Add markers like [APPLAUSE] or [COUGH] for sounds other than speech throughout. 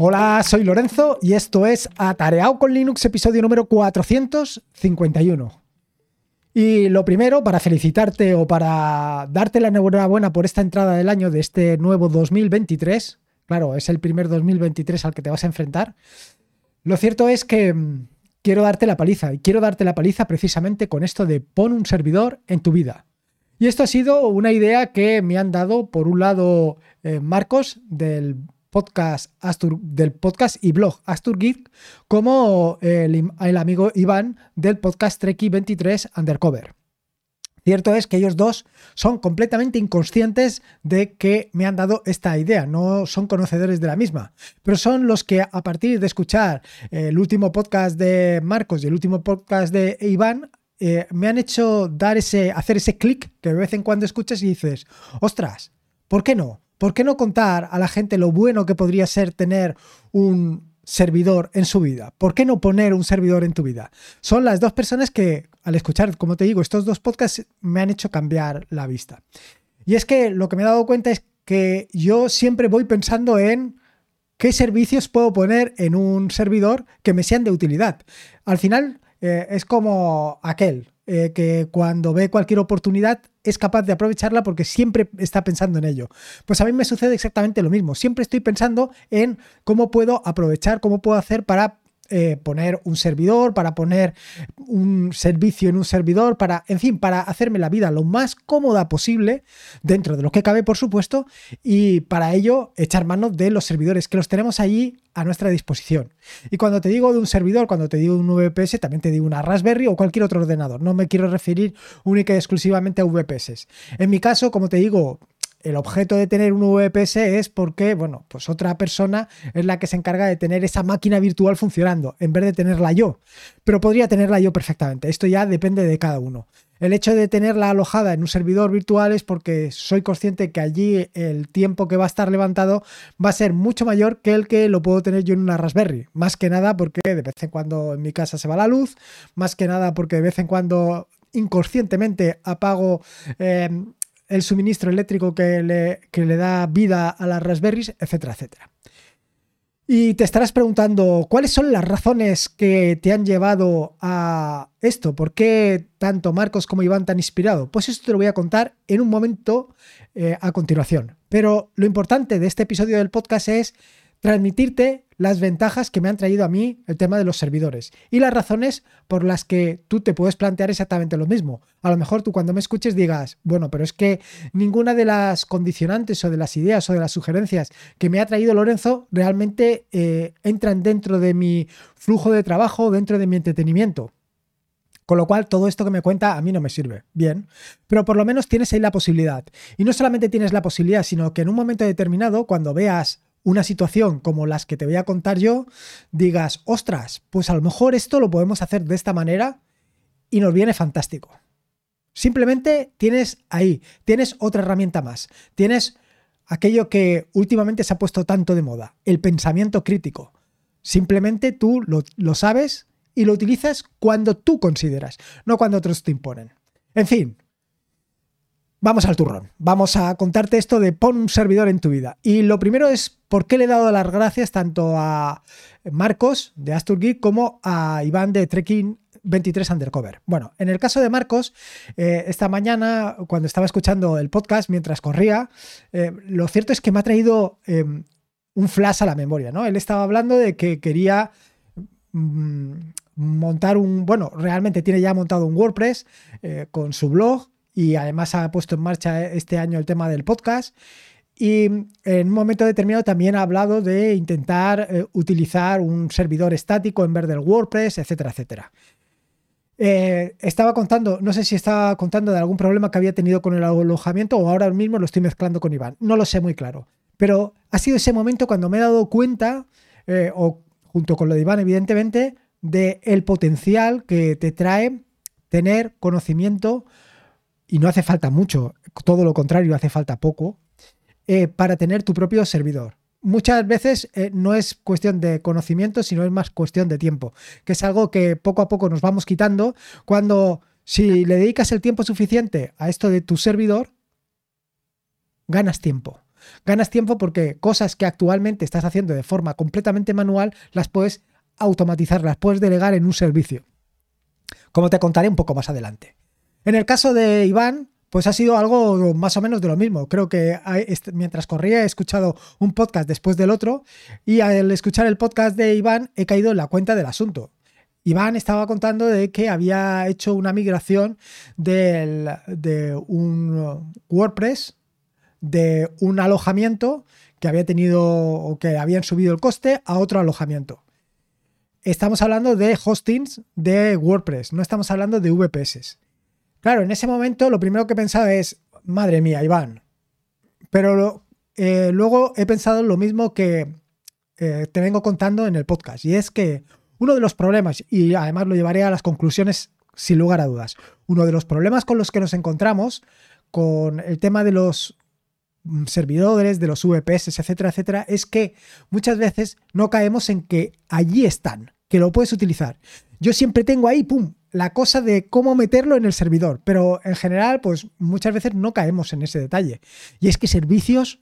Hola, soy Lorenzo y esto es Atareado con Linux, episodio número 451. Y lo primero, para felicitarte o para darte la enhorabuena por esta entrada del año de este nuevo 2023, claro, es el primer 2023 al que te vas a enfrentar, lo cierto es que mm, quiero darte la paliza y quiero darte la paliza precisamente con esto de pon un servidor en tu vida. Y esto ha sido una idea que me han dado, por un lado, eh, Marcos del podcast Astur, del podcast y blog Astur Geek, como el, el amigo Iván del podcast Treki 23 Undercover. Cierto es que ellos dos son completamente inconscientes de que me han dado esta idea, no son conocedores de la misma, pero son los que a partir de escuchar el último podcast de Marcos y el último podcast de Iván eh, me han hecho dar ese, hacer ese clic que de vez en cuando escuchas y dices, ostras, ¿por qué no? ¿Por qué no contar a la gente lo bueno que podría ser tener un servidor en su vida? ¿Por qué no poner un servidor en tu vida? Son las dos personas que, al escuchar, como te digo, estos dos podcasts me han hecho cambiar la vista. Y es que lo que me he dado cuenta es que yo siempre voy pensando en qué servicios puedo poner en un servidor que me sean de utilidad. Al final eh, es como aquel, eh, que cuando ve cualquier oportunidad es capaz de aprovecharla porque siempre está pensando en ello. Pues a mí me sucede exactamente lo mismo. Siempre estoy pensando en cómo puedo aprovechar, cómo puedo hacer para eh, poner un servidor, para poner un servicio en un servidor, para, en fin, para hacerme la vida lo más cómoda posible, dentro de lo que cabe, por supuesto, y para ello echar mano de los servidores que los tenemos allí a nuestra disposición. Y cuando te digo de un servidor, cuando te digo un VPS, también te digo una Raspberry o cualquier otro ordenador. No me quiero referir única y exclusivamente a VPS. En mi caso, como te digo, el objeto de tener un VPS es porque, bueno, pues otra persona es la que se encarga de tener esa máquina virtual funcionando, en vez de tenerla yo. Pero podría tenerla yo perfectamente. Esto ya depende de cada uno. El hecho de tenerla alojada en un servidor virtual es porque soy consciente que allí el tiempo que va a estar levantado va a ser mucho mayor que el que lo puedo tener yo en una Raspberry. Más que nada porque de vez en cuando en mi casa se va la luz, más que nada porque de vez en cuando inconscientemente apago eh, el suministro eléctrico que le, le da vida a las Raspberries, etcétera, etcétera. Y te estarás preguntando, ¿cuáles son las razones que te han llevado a esto? ¿Por qué tanto Marcos como Iván te han inspirado? Pues esto te lo voy a contar en un momento eh, a continuación. Pero lo importante de este episodio del podcast es transmitirte las ventajas que me han traído a mí el tema de los servidores y las razones por las que tú te puedes plantear exactamente lo mismo. A lo mejor tú cuando me escuches digas, bueno, pero es que ninguna de las condicionantes o de las ideas o de las sugerencias que me ha traído Lorenzo realmente eh, entran dentro de mi flujo de trabajo, dentro de mi entretenimiento. Con lo cual, todo esto que me cuenta a mí no me sirve. Bien. Pero por lo menos tienes ahí la posibilidad. Y no solamente tienes la posibilidad, sino que en un momento determinado, cuando veas una situación como las que te voy a contar yo, digas, ostras, pues a lo mejor esto lo podemos hacer de esta manera y nos viene fantástico. Simplemente tienes ahí, tienes otra herramienta más, tienes aquello que últimamente se ha puesto tanto de moda, el pensamiento crítico. Simplemente tú lo, lo sabes y lo utilizas cuando tú consideras, no cuando otros te imponen. En fin, Vamos al turrón. Vamos a contarte esto de pon un servidor en tu vida. Y lo primero es por qué le he dado las gracias tanto a Marcos de Astur Geek como a Iván de Trekking 23 Undercover. Bueno, en el caso de Marcos, eh, esta mañana, cuando estaba escuchando el podcast mientras corría, eh, lo cierto es que me ha traído em, un flash a la memoria, ¿no? Él estaba hablando de que quería mm, montar un, bueno, realmente tiene ya montado un WordPress eh, con su blog y además ha puesto en marcha este año el tema del podcast. Y en un momento determinado también ha hablado de intentar eh, utilizar un servidor estático en vez del WordPress, etcétera, etcétera. Eh, estaba contando, no sé si estaba contando de algún problema que había tenido con el alojamiento o ahora mismo lo estoy mezclando con Iván. No lo sé muy claro. Pero ha sido ese momento cuando me he dado cuenta, eh, o junto con lo de Iván, evidentemente, de el potencial que te trae tener conocimiento y no hace falta mucho, todo lo contrario, hace falta poco, eh, para tener tu propio servidor. Muchas veces eh, no es cuestión de conocimiento, sino es más cuestión de tiempo, que es algo que poco a poco nos vamos quitando cuando si le dedicas el tiempo suficiente a esto de tu servidor, ganas tiempo. Ganas tiempo porque cosas que actualmente estás haciendo de forma completamente manual las puedes automatizar, las puedes delegar en un servicio. Como te contaré un poco más adelante. En el caso de Iván, pues ha sido algo más o menos de lo mismo. Creo que mientras corría he escuchado un podcast después del otro y al escuchar el podcast de Iván he caído en la cuenta del asunto. Iván estaba contando de que había hecho una migración de un WordPress, de un alojamiento que había tenido o que habían subido el coste a otro alojamiento. Estamos hablando de hostings de WordPress, no estamos hablando de VPS. Claro, en ese momento lo primero que pensaba es, madre mía, Iván. Pero eh, luego he pensado lo mismo que eh, te vengo contando en el podcast, y es que uno de los problemas, y además lo llevaré a las conclusiones sin lugar a dudas, uno de los problemas con los que nos encontramos con el tema de los mm, servidores, de los VPS, etcétera, etcétera, es que muchas veces no caemos en que allí están, que lo puedes utilizar. Yo siempre tengo ahí, pum, la cosa de cómo meterlo en el servidor, pero en general, pues muchas veces no caemos en ese detalle. Y es que servicios,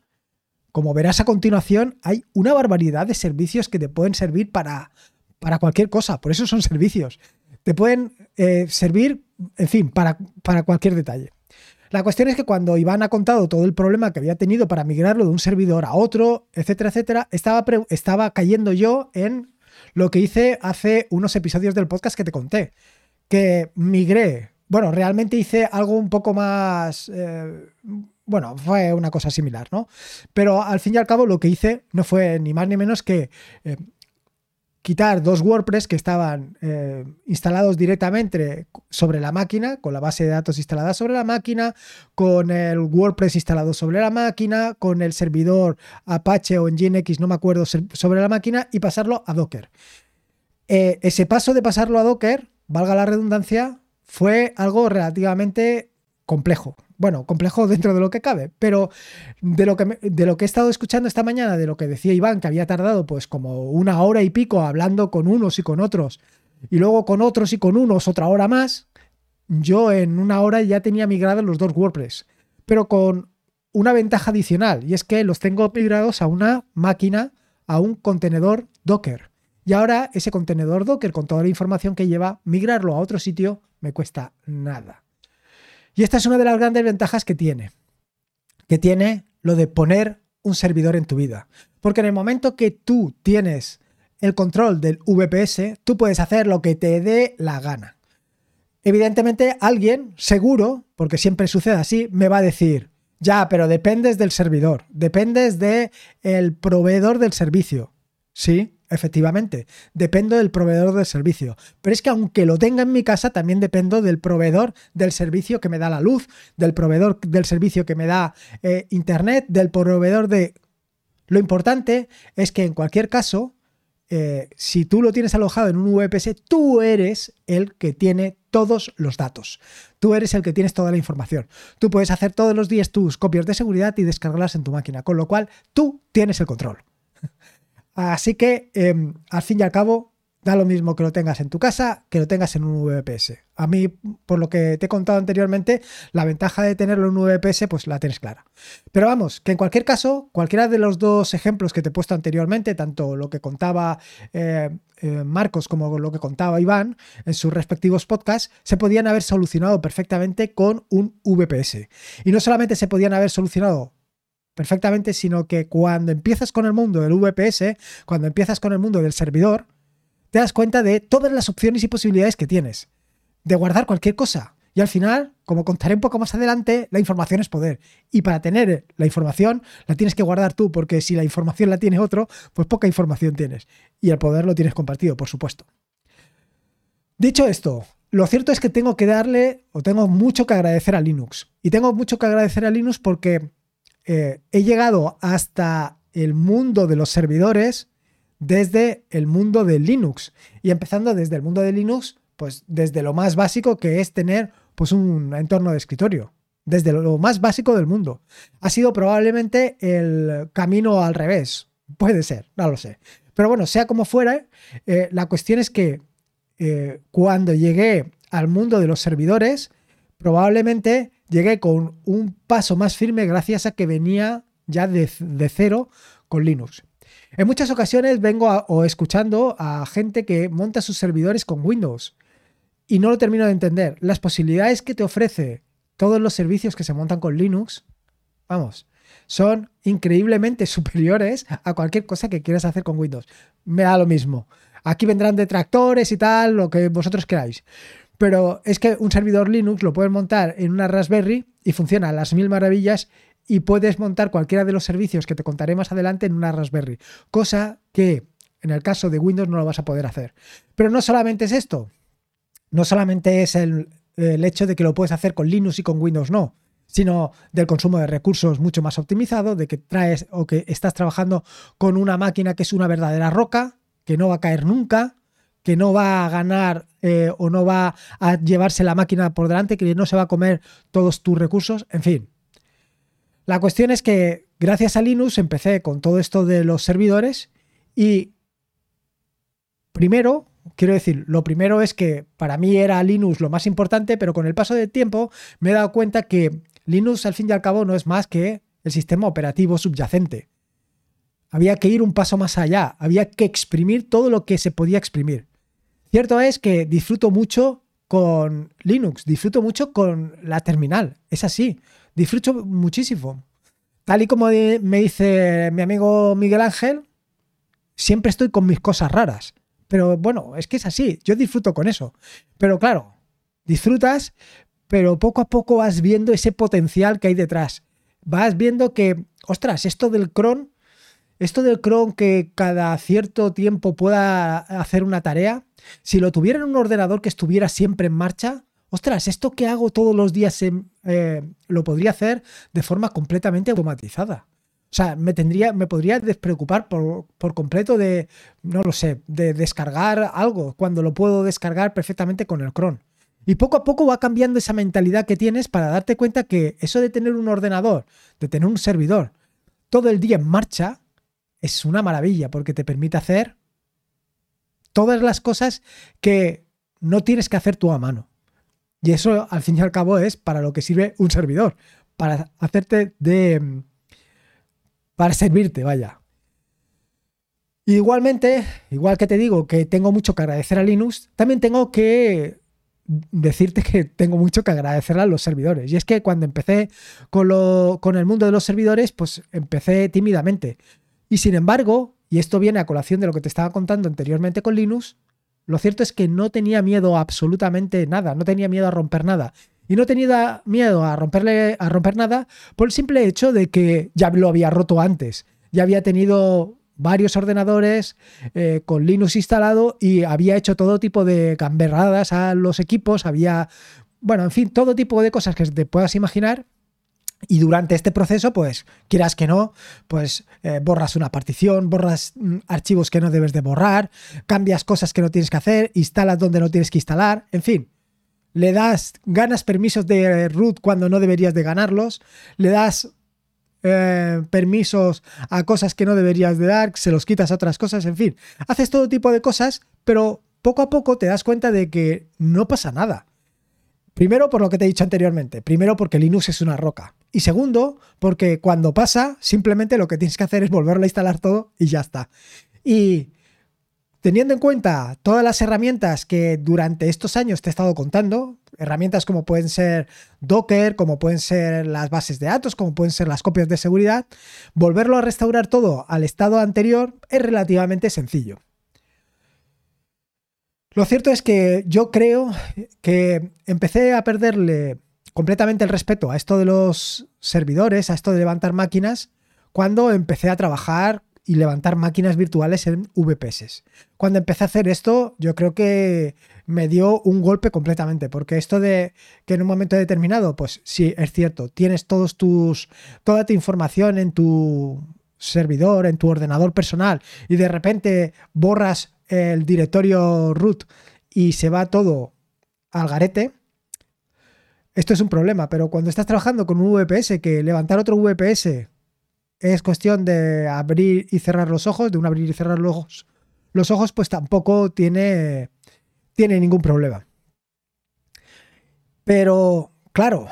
como verás a continuación, hay una barbaridad de servicios que te pueden servir para, para cualquier cosa, por eso son servicios. Te pueden eh, servir, en fin, para, para cualquier detalle. La cuestión es que cuando Iván ha contado todo el problema que había tenido para migrarlo de un servidor a otro, etcétera, etcétera, estaba, estaba cayendo yo en lo que hice hace unos episodios del podcast que te conté que migré. Bueno, realmente hice algo un poco más... Eh, bueno, fue una cosa similar, ¿no? Pero al fin y al cabo lo que hice no fue ni más ni menos que eh, quitar dos WordPress que estaban eh, instalados directamente sobre la máquina, con la base de datos instalada sobre la máquina, con el WordPress instalado sobre la máquina, con el servidor Apache o Nginx, no me acuerdo, sobre la máquina y pasarlo a Docker. ese paso de pasarlo a Docker valga la redundancia, fue algo relativamente complejo. Bueno, complejo [LAUGHS] dentro de lo que cabe, pero de lo que, he estado escuchando esta mañana, de lo que decía Iván, que había tardado pues como una hora y pico hablando con unos y con otros, y luego con otros y con unos otra hora más, yo en una hora ya tenía migrado los dos WordPress, pero con una ventaja adicional, y es que los tengo migrados a una máquina, a un contenedor Docker. Y ahora ese contenedor Docker con toda la información que lleva, migrarlo a otro sitio me cuesta nada. Y esta es una de las grandes ventajas que tiene. Que tiene lo de poner un servidor en tu vida. Porque en el momento que tú tienes el control del VPS, tú puedes hacer lo que te dé la gana. Evidentemente alguien, seguro, porque siempre sucede así, me va a decir, ya, pero dependes del servidor, dependes del el proveedor del servicio. Sí, efectivamente, dependo del proveedor del servicio. Pero es que aunque lo tenga en mi casa, también dependo del proveedor del servicio que me da la luz, del proveedor del servicio que me da eh, Internet, del proveedor de... Lo importante es que en cualquier caso, eh, si tú lo tienes alojado en un VPS, tú eres el que tiene todos los datos. Tú eres el que tienes toda la información. Tú puedes hacer todos los días tus copias de seguridad y descargarlas en tu máquina, con lo cual tú tienes el control. Así que, em, al fin y al cabo, da lo mismo que lo tengas en tu casa que lo tengas en un VPS. A mí, por lo que te he contado anteriormente, la ventaja de tenerlo en un VPS, pues la tienes clara. Pero vamos, que en cualquier caso, cualquiera de los dos ejemplos que te he puesto anteriormente, tanto lo que contaba eh, eh, Marcos como lo que contaba Iván en sus respectivos podcasts, se podían haber solucionado perfectamente con un VPS. Y no solamente se podían haber solucionado perfectamente, sino que cuando empiezas con el mundo del VPS, cuando empiezas con el mundo del servidor, te das cuenta de todas las opciones y posibilidades que tienes, de guardar cualquier cosa. Y al final, como contaré un poco más adelante, la información es poder. Y para tener la información, la tienes que guardar tú, porque si la información la tiene otro, pues poca información tienes. Y el poder lo tienes compartido, por supuesto. Dicho esto, lo cierto es que tengo que darle, o tengo mucho que agradecer a Linux. Y tengo mucho que agradecer a Linux porque eh, he llegado hasta el mundo de los servidores desde el mundo de Linux. Y empezando desde el mundo de Linux, pues desde lo más básico que es tener pues un entorno de escritorio. Desde lo más básico del mundo. Ha sido probablemente el camino al revés. Puede ser, no lo sé. Pero bueno, sea como fuera, eh, la cuestión es que eh, cuando llegué al mundo de los servidores, probablemente llegué con un paso más firme gracias a que venía ya de, cero con Linux. En muchas ocasiones vengo o escuchando a gente que monta sus servidores con Windows y no lo termino de entender. Las posibilidades que te ofrece todos los servicios que se montan con Linux, vamos, son increíblemente [LAUGHS] superiores a cualquier cosa que quieras hacer con Windows. Me da lo mismo. Aquí vendrán detractores y tal, lo que vosotros queráis. Pero es que un servidor Linux lo puedes montar en una Raspberry y funciona a las mil maravillas y puedes montar cualquiera de los servicios que te contaré más adelante en una Raspberry. Cosa que en el caso de Windows no lo vas a poder hacer. Pero no solamente es esto. No solamente es el, el hecho de que lo puedes hacer con Linux y con Windows no sino del consumo de recursos mucho más optimizado, de que traes o que estás trabajando con una máquina que es una verdadera roca, que no va a caer nunca, que no va a ganar eh, o no va a llevarse la máquina por delante, que no se va a comer todos tus recursos, en fin. La cuestión es que gracias a Linux empecé con todo esto de los servidores y primero, quiero decir, lo primero es que para mí era Linux lo más importante, pero con el paso del tiempo me he dado cuenta que Linux al fin y al cabo no es más que el sistema operativo subyacente. Había que ir un paso más allá, había que exprimir todo lo que se podía exprimir. Cierto es que disfruto mucho con Linux, disfruto mucho con la terminal, es así, disfruto muchísimo. Tal y como me dice mi amigo Miguel Ángel, siempre estoy con mis cosas raras. Pero bueno, es que es así, yo disfruto con eso. Pero claro, disfrutas, pero poco a poco vas viendo ese potencial que hay detrás. Vas viendo que, ostras, esto del cron, esto del cron que cada cierto tiempo pueda hacer una tarea, si lo tuviera en un ordenador que estuviera siempre en marcha, ostras, esto que hago todos los días eh, lo podría hacer de forma completamente automatizada. O sea, me tendría, me podría despreocupar por, por, completo de, no lo sé, de descargar algo, cuando lo puedo descargar perfectamente con el cron. Y poco a poco va cambiando esa mentalidad que tienes para darte cuenta que eso de tener un ordenador, de tener un servidor todo el día en marcha, es una maravilla porque te permite hacer todas las cosas que no tienes que hacer tú a mano. Y eso, al fin y al cabo, es para lo que sirve un servidor, para hacerte de... para servirte, vaya. Igualmente, igual que te digo que tengo mucho que agradecer a Linux, también tengo que decirte que tengo mucho que agradecer a los servidores. Y es que cuando empecé con, lo, con el mundo de los servidores, pues empecé tímidamente. Y sin embargo, y esto viene a colación de lo que te estaba contando anteriormente con Linux, lo cierto es que no tenía miedo absolutamente nada, no tenía miedo a romper nada. Y no tenía miedo a, romperle, a romper nada por el simple hecho de que ya lo había roto antes. Ya había tenido varios ordenadores eh, con Linux instalado y había hecho todo tipo de camberradas a los equipos, había, bueno, en fin, todo tipo de cosas que te puedas imaginar y durante este proceso, pues, quieras que no, pues eh, borras una partición, borras mm, archivos que no debes de borrar, cambias cosas que no tienes que hacer, instalas donde no tienes que instalar, en fin. Le das, ganas permisos de root cuando no deberías de ganarlos, le das eh, permisos a cosas que no deberías de dar, se los quitas a otras cosas, en fin. Haces todo tipo de cosas, pero poco a poco te das cuenta de que no pasa nada. Primero, por lo que te he dicho anteriormente. Primero, porque Linux es una roca. Y segundo, porque cuando pasa, simplemente lo que tienes que hacer es volverlo a instalar todo y ya está. Y teniendo en cuenta todas las herramientas que durante estos años te he estado contando, herramientas como pueden ser Docker, como pueden ser las bases de datos, como pueden ser las copias de seguridad, volverlo a restaurar todo al estado anterior es relativamente sencillo. Lo cierto es que yo creo que empecé a perderle completamente el respeto a esto de los servidores, a esto de levantar máquinas, cuando empecé a trabajar y levantar máquinas virtuales en VPS. Cuando empecé a hacer esto, yo creo que me dio un golpe completamente, porque esto de que en un momento determinado, pues sí, es cierto, tienes todos tus, toda tu información en tu servidor, en tu ordenador personal, y de repente borras el directorio root y se va todo al garete, esto es un problema, pero cuando estás trabajando con un VPS, que levantar otro VPS es cuestión de abrir y cerrar los ojos, de un abrir y cerrar los ojos, los ojos pues tampoco tiene, tiene ningún problema. Pero, claro,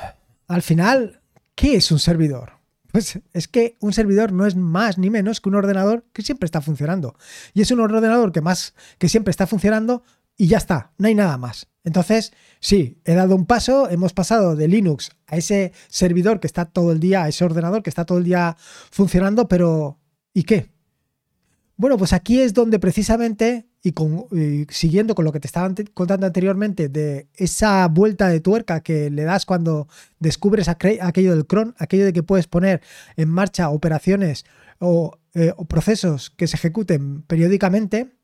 al final, ¿qué es un servidor? Pues es que un servidor no es más ni menos que un ordenador que siempre está funcionando. Y es un ordenador que más que siempre está funcionando y ya está, no hay nada más. Entonces, sí, he dado un paso, hemos pasado de Linux a ese servidor que está todo el día, a ese ordenador que está todo el día funcionando, pero ¿y qué? Bueno, pues aquí es donde precisamente, y, siguiendo con lo que te estaba contando anteriormente, de esa vuelta de tuerca que le das cuando descubres aquello del cron, aquello de que puedes poner en marcha operaciones o, eh, o procesos que se ejecuten periódicamente,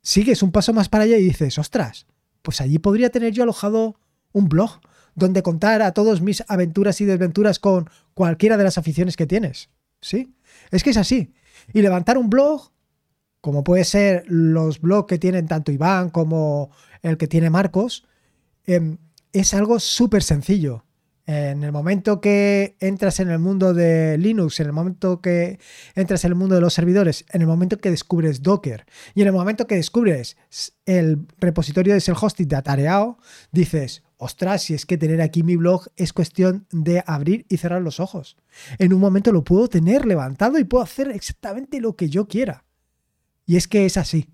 sigues un paso más para allá y dices, ostras, pues allí podría tener yo alojado un blog donde contar a todos mis aventuras y desventuras con cualquiera de las aficiones que tienes. ¿Sí? Es que es así. Y levantar un blog, como puede ser los blogs que tienen tanto Iván como el que tiene Marcos, em, es algo súper sencillo. En el momento que entras en el mundo de Linux, en el momento que entras en el mundo de los servidores, en el momento que descubres Docker y en el momento que descubres el repositorio de self-hosting de Atareao, dices, ostras, si es que tener aquí mi blog es cuestión de abrir y cerrar los ojos. En un momento lo puedo tener levantado y puedo hacer exactamente lo que yo quiera. Y es que es así.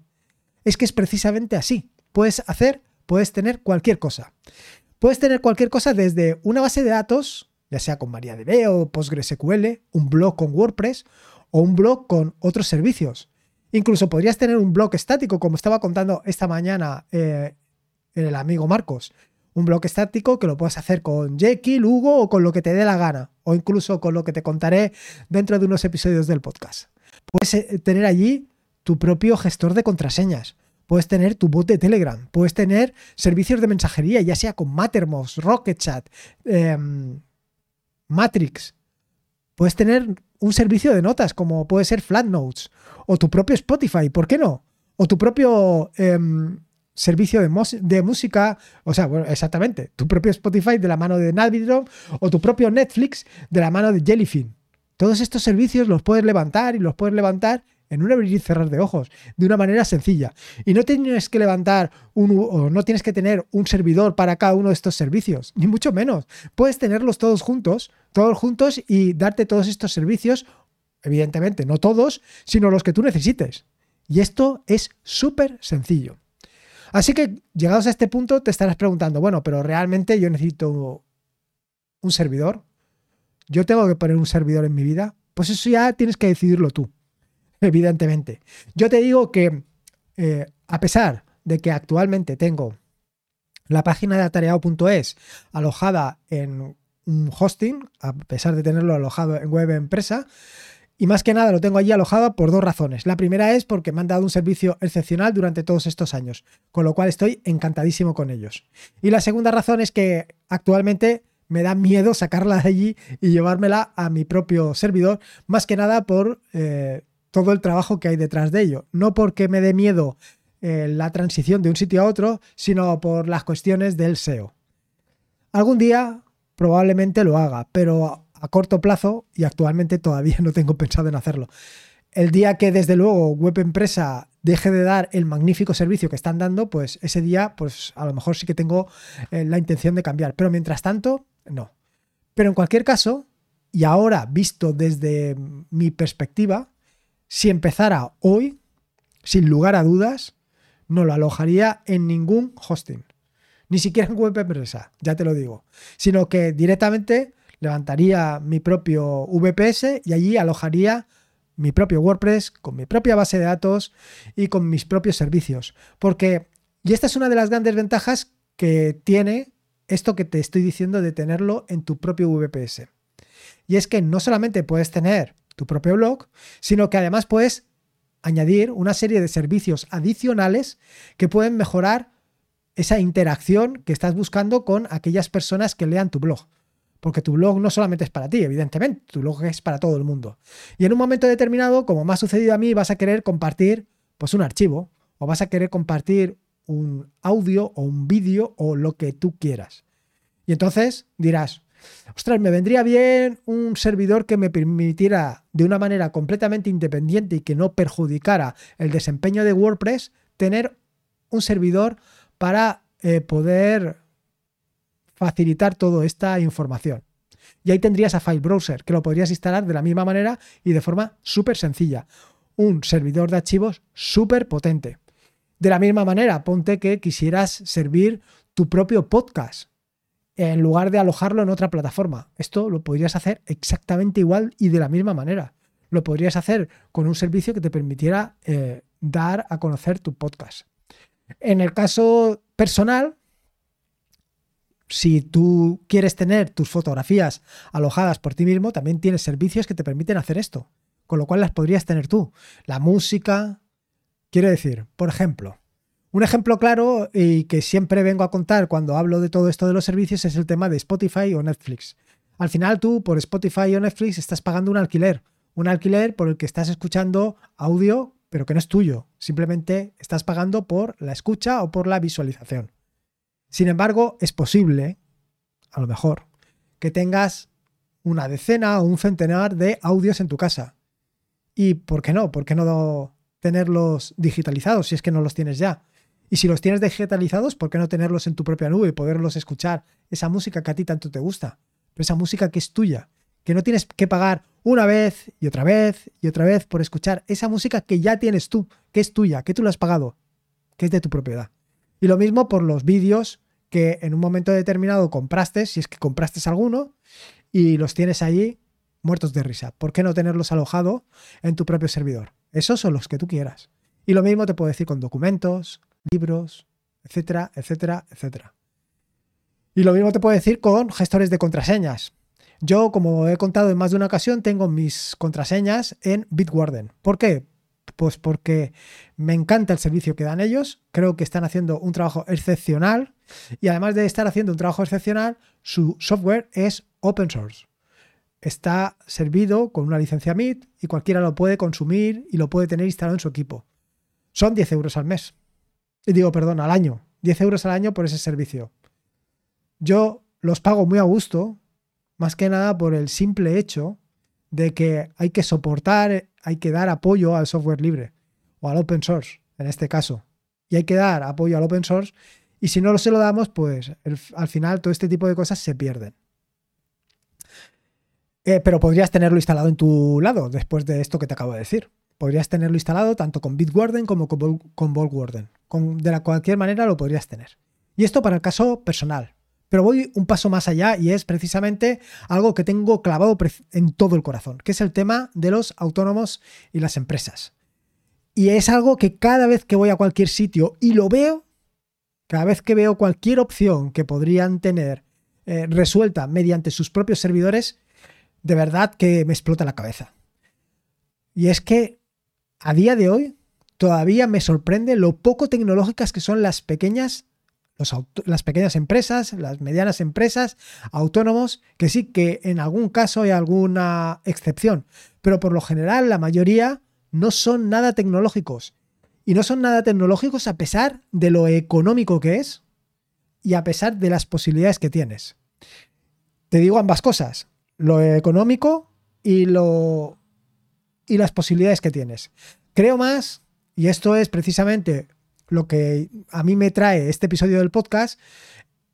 Es que es precisamente así. Puedes hacer, puedes tener cualquier cosa. Puedes tener cualquier cosa desde una base de datos, ya sea con MariaDB o PostgreSQL, un blog con WordPress o un blog con otros servicios. Incluso podrías tener un blog estático, como estaba contando esta mañana eh, el amigo Marcos un bloque estático que lo puedes hacer con Jekyll, Hugo o con lo que te dé la gana, o incluso con lo que te contaré dentro de unos episodios del podcast. Puedes eh, tener allí tu propio gestor de contraseñas, puedes tener tu bot de Telegram, puedes tener servicios de mensajería, ya sea con Mattermost, RocketChat, em, Matrix. Puedes tener un servicio de notas como puede ser Flatnotes o tu propio Spotify, ¿por qué no? O tu propio em, servicio de, música, o sea, bueno, exactamente, tu propio Spotify de la mano de Navidrom o tu propio Netflix de la mano de Jellyfin. Todos estos servicios los puedes levantar y los puedes levantar en un abrir y cerrar de ojos, de una manera sencilla. Y no tienes que levantar un, o no tienes que tener un servidor para cada uno de estos servicios, ni mucho menos. Puedes tenerlos todos juntos, todos juntos y darte todos estos servicios, evidentemente, no todos, sino los que tú necesites. Y esto es súper sencillo. Así que llegados a este punto te estarás preguntando, bueno, pero realmente yo necesito un servidor. Yo tengo que poner un servidor en mi vida. Pues eso ya tienes que decidirlo tú, [LAUGHS] evidentemente. Yo te digo que eh, a pesar de que actualmente tengo la página de atareado.es alojada en un hosting, a pesar de tenerlo alojado en web empresa, y más que nada lo tengo allí alojado por dos razones. La primera es porque me han dado un servicio excepcional durante todos estos años, con lo cual estoy encantadísimo con ellos. Y la segunda razón es que actualmente me da miedo sacarla de allí y llevármela a mi propio servidor, más que nada por eh, todo el trabajo que hay detrás de ello. No porque me dé miedo eh, la transición de un sitio a otro, sino por las cuestiones del SEO. Algún día probablemente lo haga, pero a corto plazo y actualmente todavía [LAUGHS] no tengo pensado en hacerlo. El día que desde luego Web Empresa deje de dar el magnífico servicio que están dando, pues ese día pues a lo mejor sí que tengo eh, la intención de cambiar, pero mientras tanto no. Pero en cualquier caso, y ahora visto desde mi perspectiva, si empezara hoy, sin lugar a dudas, no lo alojaría en ningún hosting. Ni siquiera en web empresa, ya te lo digo. Sino que directamente levantaría mi propio VPS y allí alojaría mi propio WordPress con mi propia base de datos y con mis propios servicios. Porque, y esta es una de las grandes ventajas que tiene esto que te estoy diciendo de tenerlo en tu propio VPS. Y es que no solamente puedes tener tu propio blog, sino que además puedes añadir una serie de servicios adicionales que pueden mejorar esa interacción que estás buscando con aquellas personas que lean tu blog. Porque tu blog no solamente es para ti, evidentemente, tu blog es para todo el mundo. Y en un momento determinado, como me ha sucedido a mí, vas a querer compartir pues un archivo o vas a querer compartir un audio o un vídeo o lo que tú quieras. Y entonces dirás, ostras, me vendría bien un servidor que me permitiera de una manera completamente independiente y que no perjudicara el desempeño de WordPress, tener un servidor para eh, poder facilitar toda esta información. Y ahí tendrías a File Browser, que lo podrías instalar de la misma manera y de forma súper sencilla. Un servidor de archivos súper potente. De la misma manera, ponte que quisieras servir tu propio podcast en lugar de alojarlo en otra plataforma. Esto lo podrías hacer exactamente igual y de la misma manera. Lo podrías hacer con un servicio que te permitiera eh, dar a conocer tu podcast. En el caso personal, si tú quieres tener tus fotografías alojadas por ti mismo, también tienes servicios que te permiten hacer esto, con lo cual las podrías tener tú. La música, quiero decir, por ejemplo, un ejemplo claro y que siempre vengo a contar cuando hablo de todo esto de los servicios es el tema de Spotify o Netflix. Al final tú por Spotify o Netflix estás pagando un alquiler, un alquiler por el que estás escuchando audio pero que no es tuyo, simplemente estás pagando por la escucha o por la visualización. Sin embargo, es posible, a lo mejor, que tengas una decena o un centenar de audios en tu casa. ¿Y por qué no? ¿Por qué no tenerlos digitalizados si es que no los tienes ya? Y si los tienes digitalizados, ¿por qué no tenerlos en tu propia nube y poderlos escuchar? Esa música que a ti tanto te gusta, pero esa música que es tuya, que no tienes que pagar una vez y otra vez y otra vez por escuchar esa música que ya tienes tú, que es tuya, que tú la has pagado, que es de tu propiedad. Y lo mismo por los vídeos que en un momento determinado compraste, si es que compraste alguno, y los tienes allí muertos de risa. ¿Por qué no tenerlos alojado en tu propio servidor? Esos son los que tú quieras. Y lo mismo te puedo decir con documentos, libros, etcétera, etcétera, etcétera. Y lo mismo te puedo decir con gestores de contraseñas. Yo, como he contado en más de una ocasión, tengo mis contraseñas en Bitwarden. ¿Por qué? Pues porque me encanta el servicio que dan ellos, creo que están haciendo un trabajo excepcional y además de estar haciendo un trabajo excepcional, su software es open source. Está servido con una licencia MIT y cualquiera lo puede consumir y lo puede tener instalado en su equipo. Son 10 euros al mes. Digo, perdón, al año. 10 euros al año por ese servicio. Yo los pago muy a gusto, más que nada por el simple hecho de que hay que soportar, hay que dar apoyo al software libre o al open source, en este caso. Y hay que dar apoyo al open source y si no se lo damos, pues al final todo este tipo de cosas se pierden. Eh, pero podrías tenerlo instalado en tu lado después de esto que te acabo de decir. Podrías tenerlo instalado tanto con Bitwarden como con, con Con, de cualquier manera lo podrías tener. Y esto para el caso personal. Pero voy un paso más allá y es precisamente algo que tengo clavado en todo el corazón, que es el tema de los autónomos y las empresas. Y es algo que cada vez que voy a cualquier sitio y lo veo, cada vez que veo cualquier opción que podrían tener eh, resuelta mediante sus propios servidores, de verdad que me explota la cabeza. Y es que a día de hoy todavía me sorprende lo poco tecnológicas que son las pequeñas las pequeñas empresas, las medianas empresas, autónomos, que sí que en algún caso hay alguna excepción, pero por lo general la mayoría no son nada tecnológicos. Y no son nada tecnológicos a pesar de lo económico que es y a pesar de las posibilidades que tienes. Te digo ambas cosas, lo económico y, lo, y las posibilidades que tienes. Creo más, y esto es precisamente lo que a mí me trae este episodio del podcast,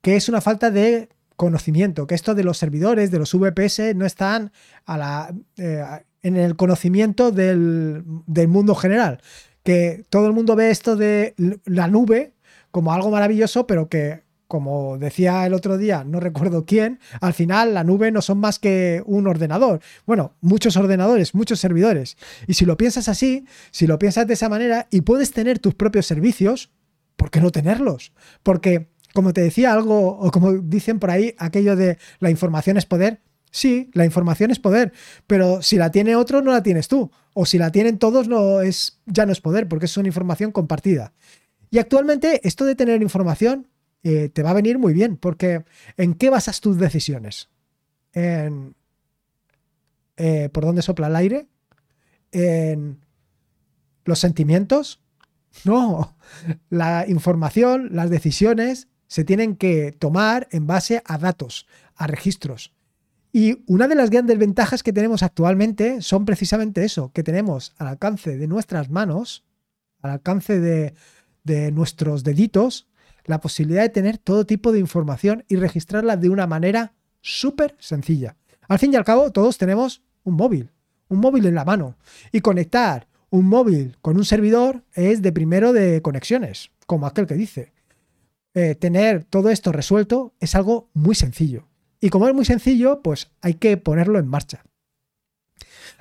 que es una falta de conocimiento, que esto de los servidores, de los VPS, no están a la, eh, en el conocimiento del, del mundo general. Que todo el mundo ve esto de la nube como algo maravilloso, pero que como decía el otro día, no recuerdo quién, al final la nube no son más que un ordenador. Bueno, muchos ordenadores, muchos servidores. Y si lo piensas así, si lo piensas de esa manera y puedes tener tus propios servicios, ¿por qué no tenerlos? Porque, como te decía algo, o como dicen por ahí, aquello de la información es poder, Sí, la información es poder, pero si la tiene otro no la tienes tú, o si la tienen todos no es ya no es poder porque es una información compartida. Y actualmente esto de tener información eh, te va a venir muy bien, porque ¿en qué basas tus decisiones? ¿En eh, por dónde sopla el aire? ¿En los sentimientos? [LAUGHS] No, la información, las decisiones se tienen que tomar en base a datos, a registros. Y una de las grandes ventajas que tenemos actualmente son precisamente eso, que tenemos al alcance de nuestras manos, al alcance de, de nuestros deditos, la posibilidad de tener todo tipo de información y registrarla de una manera súper sencilla. Al fin y al cabo, todos tenemos un móvil, un móvil en la mano. Y conectar un móvil con un servidor es de primero de conexiones, como aquel que dice. Eh, tener todo esto resuelto es algo muy sencillo. Y como es muy sencillo, pues hay que ponerlo en marcha.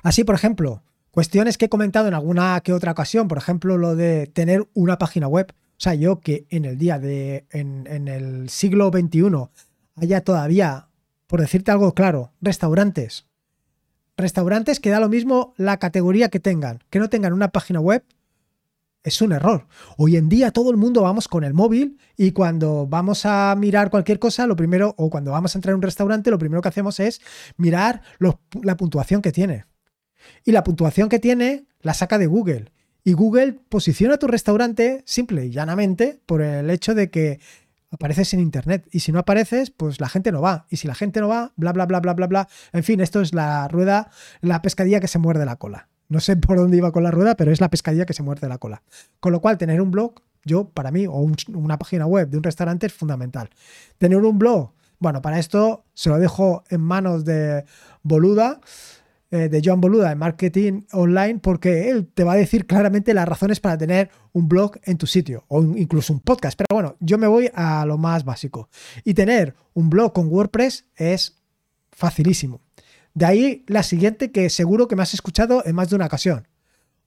Así, por ejemplo, cuestiones que he comentado en alguna que otra ocasión, por ejemplo, lo de tener una página web. Sea, yo que en el día de, en, en el siglo XXI haya todavía, por decirte algo claro, restaurantes. Restaurantes que da lo mismo la categoría que tengan, que no tengan una página web, es un error. Hoy en día todo el mundo vamos con el móvil y cuando vamos a mirar cualquier cosa, lo primero, o cuando vamos a entrar a un restaurante, lo primero que hacemos es mirar la puntuación que tiene. Y la puntuación que tiene la saca de Google. Y Google posiciona tu restaurante simple y llanamente por el hecho de que apareces en Internet. Y si no apareces, pues la gente no va. Y si la gente no va, bla, bla, bla, bla, bla, bla. En fin, esto es la rueda, la pescadilla que se muerde la cola. No sé por dónde iba con la rueda, pero es la pescadilla que se muerde la cola. Con lo cual, tener un blog, yo, para mí, o una página web de un restaurante es fundamental. Tener un blog, bueno, para esto se lo dejo en manos de Boluda, eh, de John Boluda en Marketing Online, porque él te va a decir claramente las razones para tener un blog en tu sitio, o incluso un podcast. Pero bueno, yo me voy a lo más básico. Y tener un blog con WordPress es facilísimo. De ahí la siguiente que seguro que me has escuchado en más de una ocasión.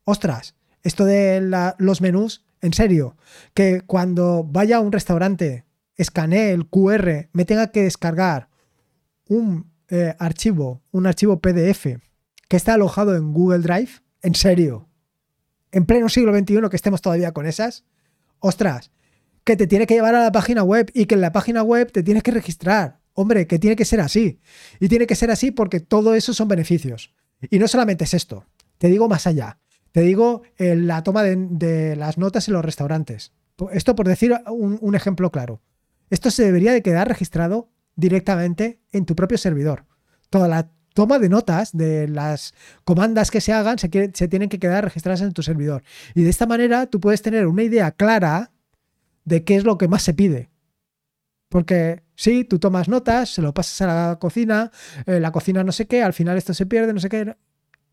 Ostras, esto de los menús, en serio, que cuando vaya a un restaurante, escanee el QR, me tenga que descargar un eh, archivo, un archivo PDF que está alojado en Google Drive, en serio, en pleno siglo XXI que estemos todavía con esas, ostras, que te tiene que llevar a la página web y que en la página web te tienes que registrar. Hombre, que tiene que ser así. Y tiene que ser así porque todo eso son beneficios. Y no solamente es esto, te digo más allá. Te digo eh, la toma de, las notas en los restaurantes. Esto por decir un, ejemplo claro. Esto se debería de quedar registrado directamente en tu propio servidor. Toda la toma de notas de las comandas que se hagan se, tienen que quedar registradas en tu servidor. Y de esta manera tú puedes tener una idea clara de qué es lo que más se pide. Porque sí, tú tomas notas, se lo pasas a la cocina, eh, la cocina no sé qué, al final esto se pierde, no sé qué.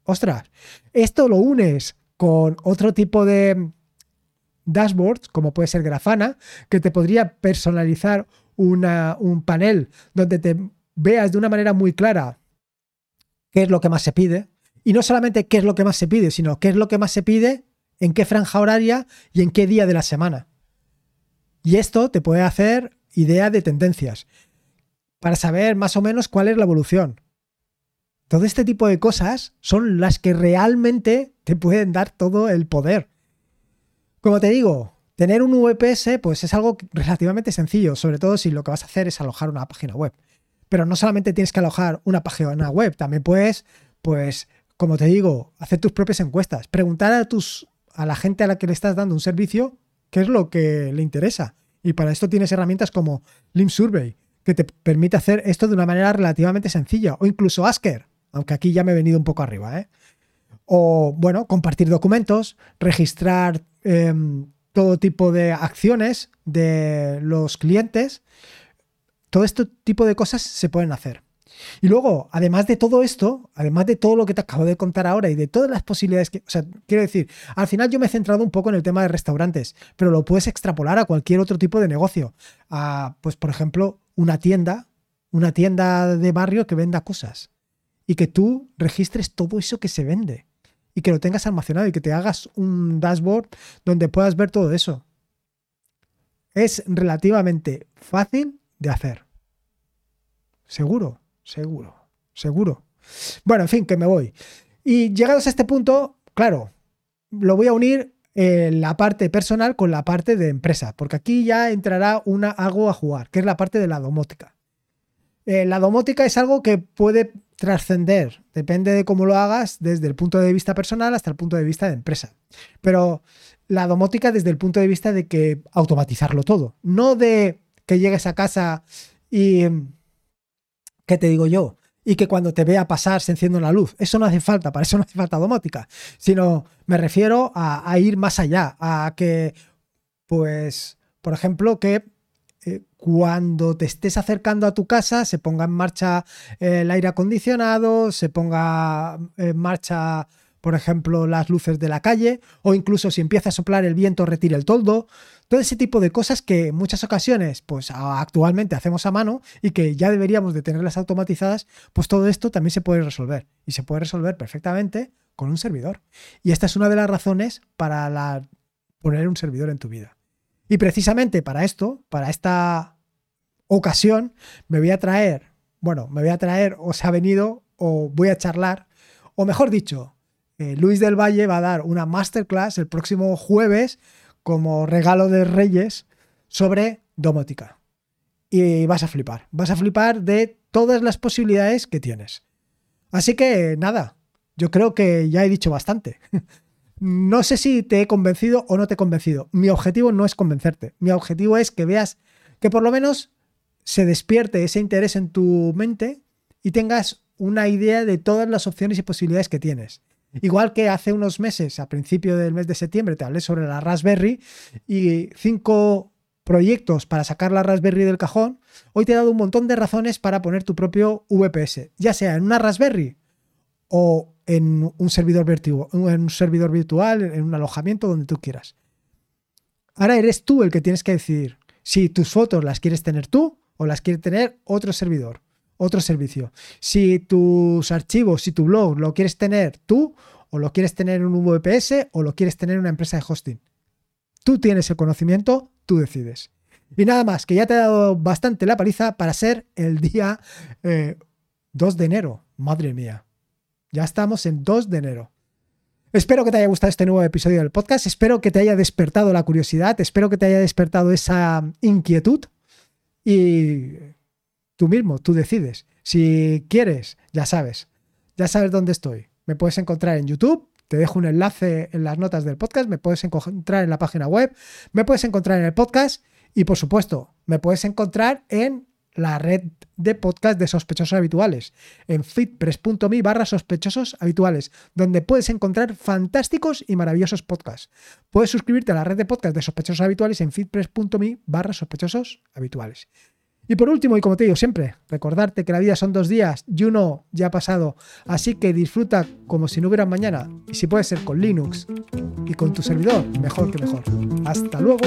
Ostras, esto lo unes con otro tipo de dashboards, como puede ser Grafana, que te podría personalizar un panel donde te veas de una manera muy clara qué es lo que más se pide. Y no solamente qué es lo que más se pide, sino qué es lo que más se pide, en qué franja horaria y en qué día de la semana. Y esto te puede hacer idea de tendencias, para saber más o menos cuál es la evolución. Todo este tipo de cosas son las que realmente te pueden dar todo el poder. Como te digo, tener un VPS pues es algo relativamente sencillo, sobre todo si lo que vas a hacer es alojar una página web. Pero no solamente tienes que alojar una página web, también puedes, pues, como te digo, hacer tus propias encuestas, preguntar a tus a la gente a la que le estás dando un servicio qué es lo que le interesa. Y para esto tienes herramientas como Lim Survey, que te permite hacer esto de una manera relativamente sencilla, o incluso Asker, aunque aquí ya me he venido un poco arriba. ¿eh? O, bueno, compartir documentos, registrar em, todo tipo de acciones de los clientes. Todo este tipo de cosas se pueden hacer. Y luego, además de todo esto, además de todo lo que te acabo de contar ahora y de todas las posibilidades que, o sea, quiero decir, al final yo me he centrado un poco en el tema de restaurantes, pero lo puedes extrapolar a cualquier otro tipo de negocio. A, pues, por ejemplo, una tienda, una tienda de barrio que venda cosas y que tú registres todo eso que se vende y que lo tengas almacenado y que te hagas un dashboard donde puedas ver todo eso. Es relativamente fácil de hacer. Seguro seguro, seguro. Bueno, en fin, que me voy. Y llegados a este punto, claro, lo voy a unir eh, la parte personal con la parte de empresa, porque aquí ya entrará una, algo a jugar, que es la parte de la domótica. Eh, la domótica es algo que puede trascender, depende de cómo lo hagas, desde el punto de vista personal hasta el punto de vista de empresa. Pero la domótica desde el punto de vista de que automatizarlo todo, no de que llegues a casa y ¿qué te digo yo? Y que cuando te vea pasar se enciende la luz. Eso no hace falta, para eso no hace falta domótica. Sino me refiero a, ir más allá, a que, pues, por ejemplo, que eh, cuando te estés acercando a tu casa se ponga en marcha el aire acondicionado, se ponga en marcha, por ejemplo, las luces de la calle, o incluso si empieza a soplar el viento, retire el toldo. Todo ese tipo de cosas que en muchas ocasiones, pues actualmente hacemos a mano y que ya deberíamos de tenerlas automatizadas, pues todo esto también se puede resolver. Y se puede resolver perfectamente con un servidor. Y esta es una de las razones para poner un servidor en tu vida. Y precisamente para esto, para esta ocasión, me voy a traer, bueno, me voy a traer, o se ha venido, o voy a charlar, o mejor dicho, eh, Luis del Valle va a dar una masterclass el próximo jueves como regalo de Reyes sobre domótica. Y vas a flipar, vas a flipar de todas las posibilidades que tienes. Así que nada, yo creo que ya he dicho bastante. [LAUGHS] No sé si te he convencido o no te he convencido. Mi objetivo no es convencerte. Mi objetivo es que veas que por lo menos se despierte ese interés en tu mente y tengas una idea de todas las opciones y posibilidades que tienes. Igual que hace unos meses, a principio del mes de septiembre, te hablé sobre la Raspberry y cinco proyectos para sacar la Raspberry del cajón, hoy te he dado un montón de razones para poner tu propio VPS, ya sea en una Raspberry o en un servidor virtual, en un servidor virtual, en un alojamiento, donde tú quieras. Ahora eres tú el que tienes que decidir si tus fotos las quieres tener tú o las quiere tener otro servidor, otro servicio. Si tus archivos, si tu blog lo quieres tener tú o lo quieres tener en un VPS o lo quieres tener en una empresa de hosting. Tú tienes el conocimiento, tú decides. Y nada más, que ya te he dado bastante la paliza para ser el día 2 eh, de enero. Madre mía. Ya estamos en 2 de enero. Espero que te haya gustado este nuevo episodio del podcast, espero que te haya despertado la curiosidad, espero que te haya despertado esa inquietud y tú mismo, tú decides. Si quieres, ya sabes, ya sabes dónde estoy. Me puedes encontrar en YouTube, te dejo un enlace en las notas del podcast, me puedes encontrar en la página web, me puedes encontrar en el podcast y por supuesto, me puedes encontrar en la red de podcast de sospechosos habituales en fitpress.me barra sospechosos habituales, donde puedes encontrar fantásticos y maravillosos podcasts. Puedes suscribirte a la red de podcast de sospechosos habituales en fitpress.me barra sospechosos habituales. Y por último, y como te digo siempre, recordarte que la vida son dos días y uno ya ha pasado, así que disfruta como si no hubiera mañana, y si puede ser con Linux y con tu servidor, mejor que mejor. Hasta luego.